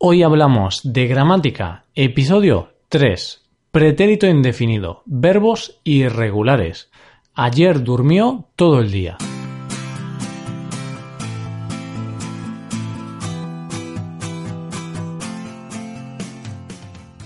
Hoy hablamos de gramática, episodio 3, pretérito indefinido, verbos irregulares. Ayer durmió todo el día.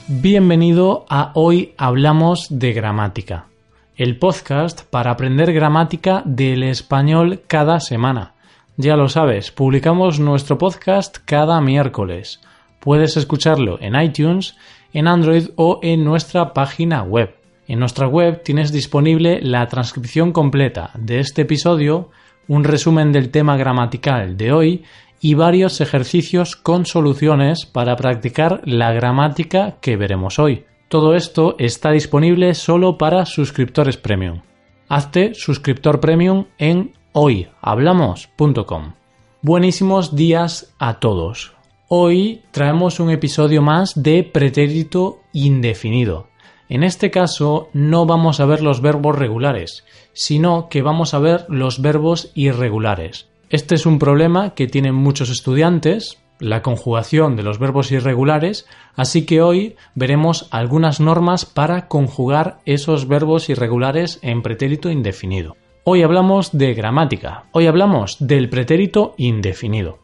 Bienvenido a Hoy Hablamos de Gramática, el podcast para aprender gramática del español cada semana. Ya lo sabes, publicamos nuestro podcast cada miércoles. Puedes escucharlo en iTunes, en Android o en nuestra página web. En nuestra web tienes disponible la transcripción completa de este episodio, un resumen del tema gramatical de hoy y varios ejercicios con soluciones para practicar la gramática que veremos hoy. Todo esto está disponible solo para suscriptores premium. Hazte suscriptor premium en hoyhablamos.com. Buenísimos días a todos. Hoy traemos un episodio más de pretérito indefinido. En este caso no vamos a ver los verbos regulares, sino que vamos a ver los verbos irregulares. Este es un problema que tienen muchos estudiantes, la conjugación de los verbos irregulares, así que hoy veremos algunas normas para conjugar esos verbos irregulares en pretérito indefinido. Hoy hablamos de gramática, hoy hablamos del pretérito indefinido.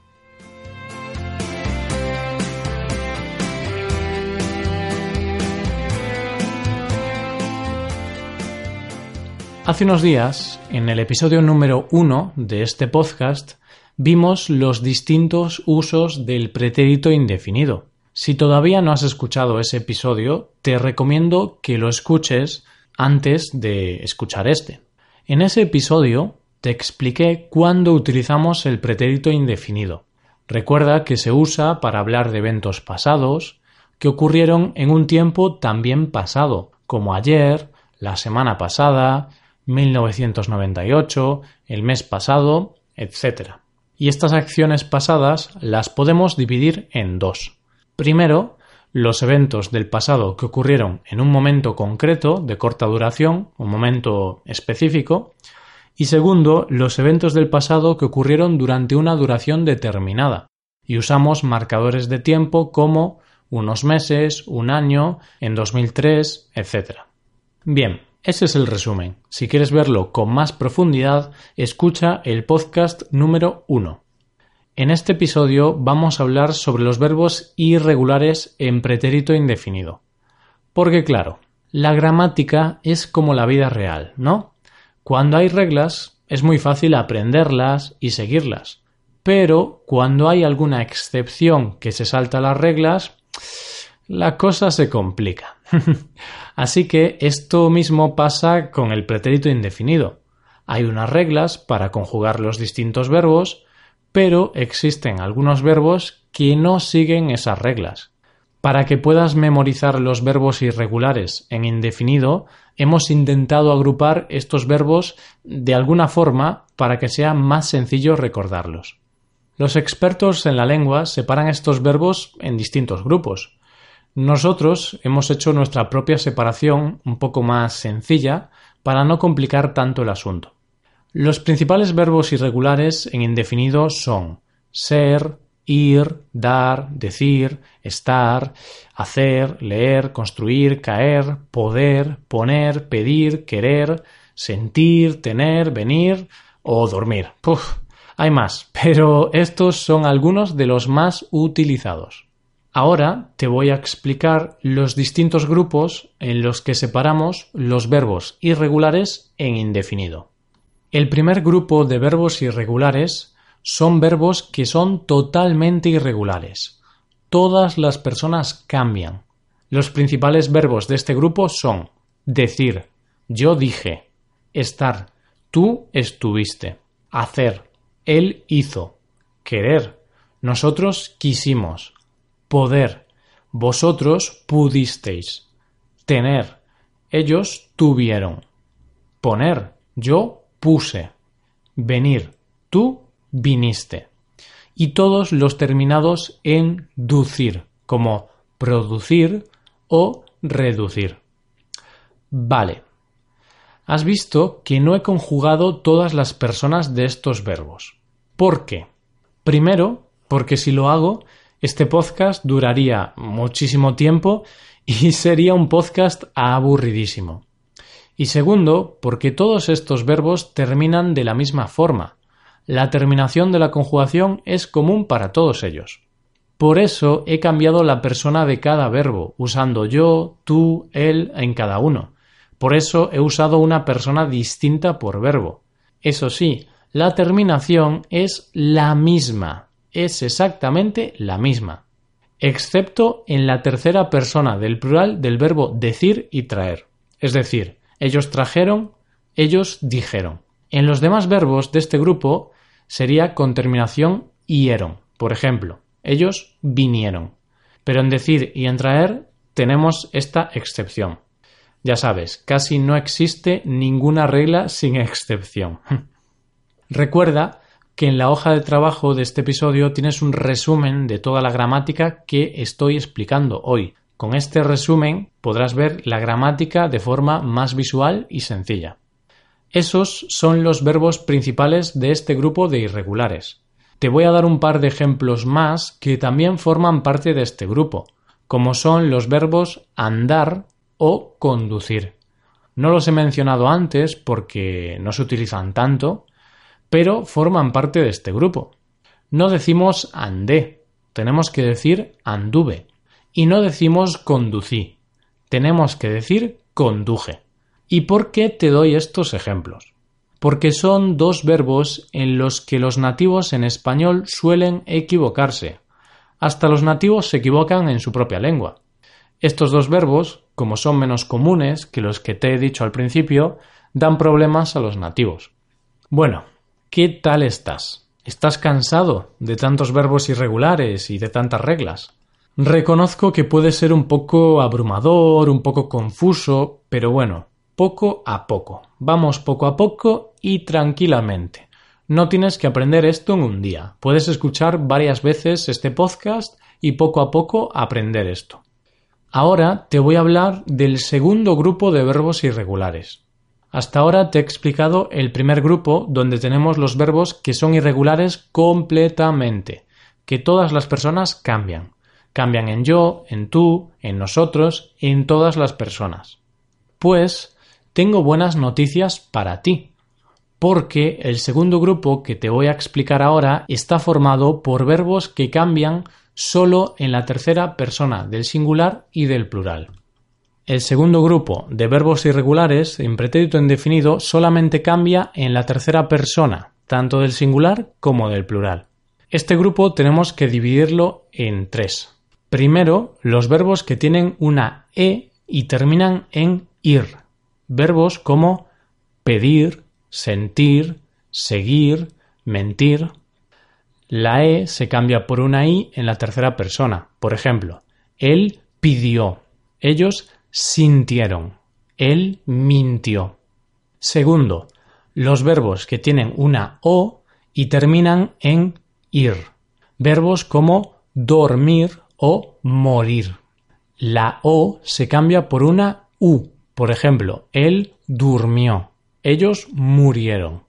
Hace unos días, en el episodio número 1 de este podcast, vimos los distintos usos del pretérito indefinido. Si todavía no has escuchado ese episodio, te recomiendo que lo escuches antes de escuchar este. En ese episodio te expliqué cuándo utilizamos el pretérito indefinido. Recuerda que se usa para hablar de eventos pasados que ocurrieron en un tiempo también pasado, como ayer, la semana pasada, 1998, el mes pasado, etc. Y estas acciones pasadas las podemos dividir en dos. Primero, los eventos del pasado que ocurrieron en un momento concreto de corta duración, un momento específico, y segundo, los eventos del pasado que ocurrieron durante una duración determinada, y usamos marcadores de tiempo como unos meses, un año, en 2003, etc. Bien, ese es el resumen. Si quieres verlo con más profundidad, escucha el podcast número 1. En este episodio vamos a hablar sobre los verbos irregulares en pretérito indefinido. Porque claro, la gramática es como la vida real, ¿no? Cuando hay reglas es muy fácil aprenderlas y seguirlas. Pero cuando hay alguna excepción que se salta las reglas, la cosa se complica. Así que esto mismo pasa con el pretérito indefinido. Hay unas reglas para conjugar los distintos verbos, pero existen algunos verbos que no siguen esas reglas. Para que puedas memorizar los verbos irregulares en indefinido, hemos intentado agrupar estos verbos de alguna forma para que sea más sencillo recordarlos. Los expertos en la lengua separan estos verbos en distintos grupos. Nosotros hemos hecho nuestra propia separación un poco más sencilla para no complicar tanto el asunto. Los principales verbos irregulares en indefinido son ser, ir, dar, decir, estar, hacer, leer, construir, caer, poder, poner, pedir, querer, sentir, tener, venir o dormir. hay más, pero estos son algunos de los más utilizados. Ahora te voy a explicar los distintos grupos en los que separamos los verbos irregulares en indefinido. El primer grupo de verbos irregulares son verbos que son totalmente irregulares. Todas las personas cambian. Los principales verbos de este grupo son decir, yo dije, estar, tú estuviste, hacer, él hizo, querer, nosotros quisimos, poder, vosotros pudisteis, tener, ellos tuvieron, poner, yo puse, venir, tú viniste. Y todos los terminados en ducir, como producir o reducir. Vale. Has visto que no he conjugado todas las personas de estos verbos. ¿Por qué? Primero, porque si lo hago, Este podcast duraría muchísimo tiempo y sería un podcast aburridísimo. Y segundo, porque todos estos verbos terminan de la misma forma. La terminación de la conjugación es común para todos ellos. Por eso he cambiado la persona de cada verbo, usando yo, tú, él en cada uno. Por eso he usado una persona distinta por verbo. Eso sí, la terminación es la misma, es exactamente la misma, excepto en la tercera persona del plural del verbo decir y traer. Es decir, ellos trajeron, ellos dijeron. En los demás verbos de este grupo sería con terminación ieron. Por ejemplo, ellos vinieron. Pero en decir y en traer tenemos esta excepción. Ya sabes, casi no existe ninguna regla sin excepción. Recuerda que en la hoja de trabajo de este episodio tienes un resumen de toda la gramática que estoy explicando hoy. Con este resumen podrás ver la gramática de forma más visual y sencilla. Esos son los verbos principales de este grupo de irregulares. Te voy a dar un par de ejemplos más que también forman parte de este grupo, como son los verbos andar o conducir. No los he mencionado antes porque no se utilizan tanto, pero forman parte de este grupo. No decimos andé, tenemos que decir anduve. Y no decimos conducí, tenemos que decir conduje. ¿Y por qué te doy estos ejemplos? porque son dos verbos en los que los nativos en español suelen equivocarse. Hasta los nativos se equivocan en su propia lengua. Estos dos verbos, como son menos comunes que los que te he dicho al principio, dan problemas a los nativos. Bueno, ¿qué tal estás? ¿Estás cansado de tantos verbos irregulares y de tantas reglas? Reconozco que puede ser un poco abrumador, un poco confuso, pero bueno, poco a poco. Vamos poco a poco y tranquilamente. No tienes que aprender esto en un día. Puedes escuchar varias veces este podcast y poco a poco aprender esto. Ahora te voy a hablar del segundo grupo de verbos irregulares. Hasta ahora te he explicado el primer grupo donde tenemos los verbos que son irregulares completamente, que todas las personas cambian. Cambian en yo, en tú, en nosotros, en todas las personas. Pues tengo buenas noticias para ti, porque el segundo grupo que te voy a explicar ahora está formado por verbos que cambian solo en la tercera persona del singular y del plural. El segundo grupo de verbos irregulares en pretérito indefinido solamente cambia en la tercera persona, tanto del singular como del plural. Este grupo tenemos que dividirlo en tres. Primero, los verbos que tienen una e y terminan en ir, verbos como pedir, sentir, seguir, mentir. La E se cambia por una I en la tercera persona. Por ejemplo, él pidió, ellos sintieron, él mintió. Segundo, los verbos que tienen una O y terminan en ir. Verbos como dormir o morir. La O se cambia por una U por ejemplo, él durmió. Ellos murieron.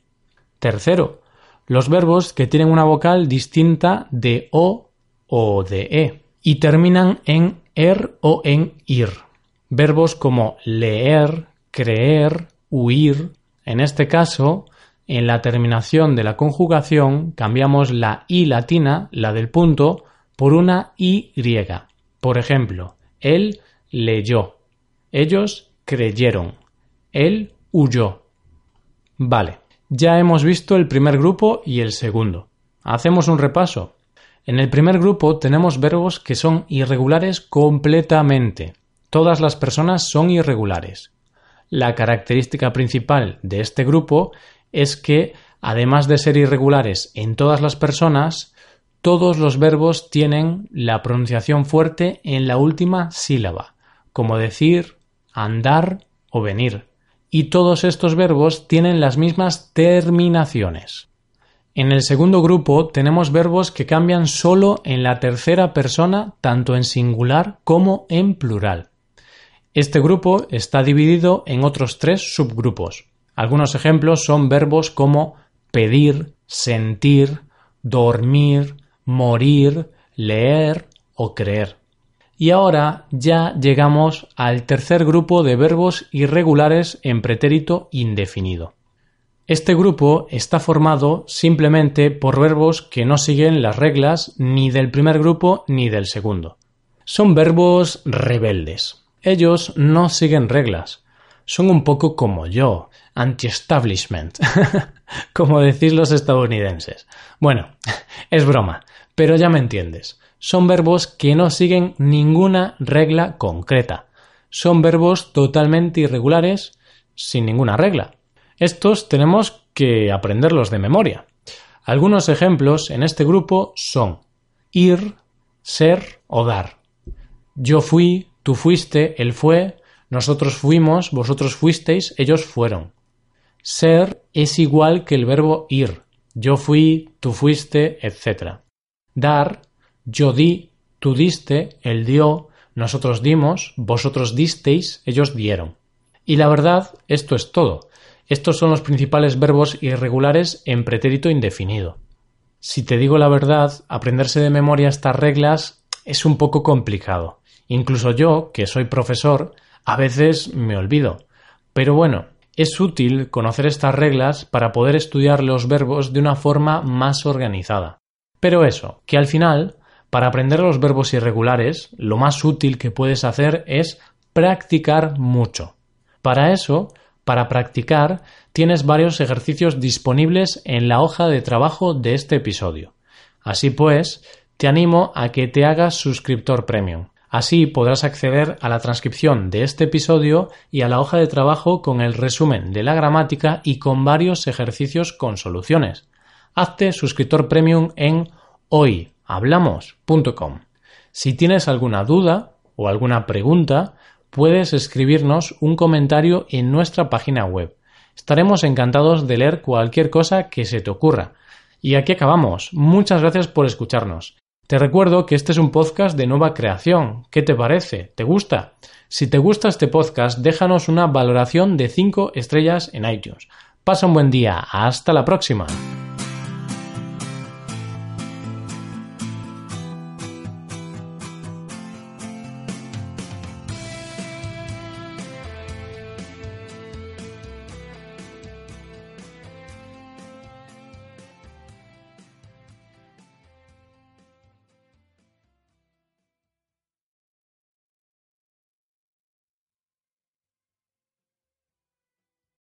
Tercero, los verbos que tienen una vocal distinta de o o de e y terminan en er o en ir. Verbos como leer, creer, huir. En este caso, en la terminación de la conjugación cambiamos la i latina, la del punto, por una y griega. Por ejemplo, él leyó. Ellos creyeron. Él huyó. Vale, ya hemos visto el primer grupo y el segundo. Hacemos un repaso. En el primer grupo tenemos verbos que son irregulares completamente. Todas las personas son irregulares. La característica principal de este grupo es que, además de ser irregulares en todas las personas, todos los verbos tienen la pronunciación fuerte en la última sílaba, como decir, andar o venir, y todos estos verbos tienen las mismas terminaciones. En el segundo grupo tenemos verbos que cambian solo en la tercera persona, tanto en singular como en plural. Este grupo está dividido en otros tres subgrupos. Algunos ejemplos son verbos como pedir, sentir, dormir, morir, leer o creer. Y ahora ya llegamos al tercer grupo de verbos irregulares en pretérito indefinido. Este grupo está formado simplemente por verbos que no siguen las reglas ni del primer grupo ni del segundo. Son verbos rebeldes. Ellos no siguen reglas. Son un poco como yo, anti-establishment, como decís los estadounidenses. Bueno, es broma, pero ya me entiendes. Son verbos que no siguen ninguna regla concreta. Son verbos totalmente irregulares sin ninguna regla. Estos tenemos que aprenderlos de memoria. Algunos ejemplos en este grupo son ir, ser o dar. Yo fui, tú fuiste, él fue, nosotros fuimos, vosotros fuisteis, ellos fueron. Ser es igual que el verbo ir. Yo fui, tú fuiste, etc. Dar, yo di, tú diste, él dio, nosotros dimos, vosotros disteis, ellos dieron. Y la verdad, esto es todo. Estos son los principales verbos irregulares en pretérito indefinido. Si te digo la verdad, aprenderse de memoria estas reglas es un poco complicado. Incluso yo, que soy profesor, a veces me olvido. Pero bueno, es útil conocer estas reglas para poder estudiar los verbos de una forma más organizada. Pero eso, que al final, para aprender los verbos irregulares, lo más útil que puedes hacer es practicar mucho. Para eso, para practicar, tienes varios ejercicios disponibles en la hoja de trabajo de este episodio. Así pues, te animo a que te hagas suscriptor premium. Así podrás acceder a la transcripción de este episodio y a la hoja de trabajo con el resumen de la gramática y con varios ejercicios con soluciones. Hazte suscriptor premium en hoyhablamos.com. Si tienes alguna duda o alguna pregunta, puedes escribirnos un comentario en nuestra página web. Estaremos encantados de leer cualquier cosa que se te ocurra. Y aquí acabamos. Muchas gracias por escucharnos. Te recuerdo que este es un podcast de nueva creación. ¿Qué te parece? ¿Te gusta? Si te gusta este podcast, déjanos una valoración de 5 estrellas en iTunes. Pasa un buen día. Hasta la próxima.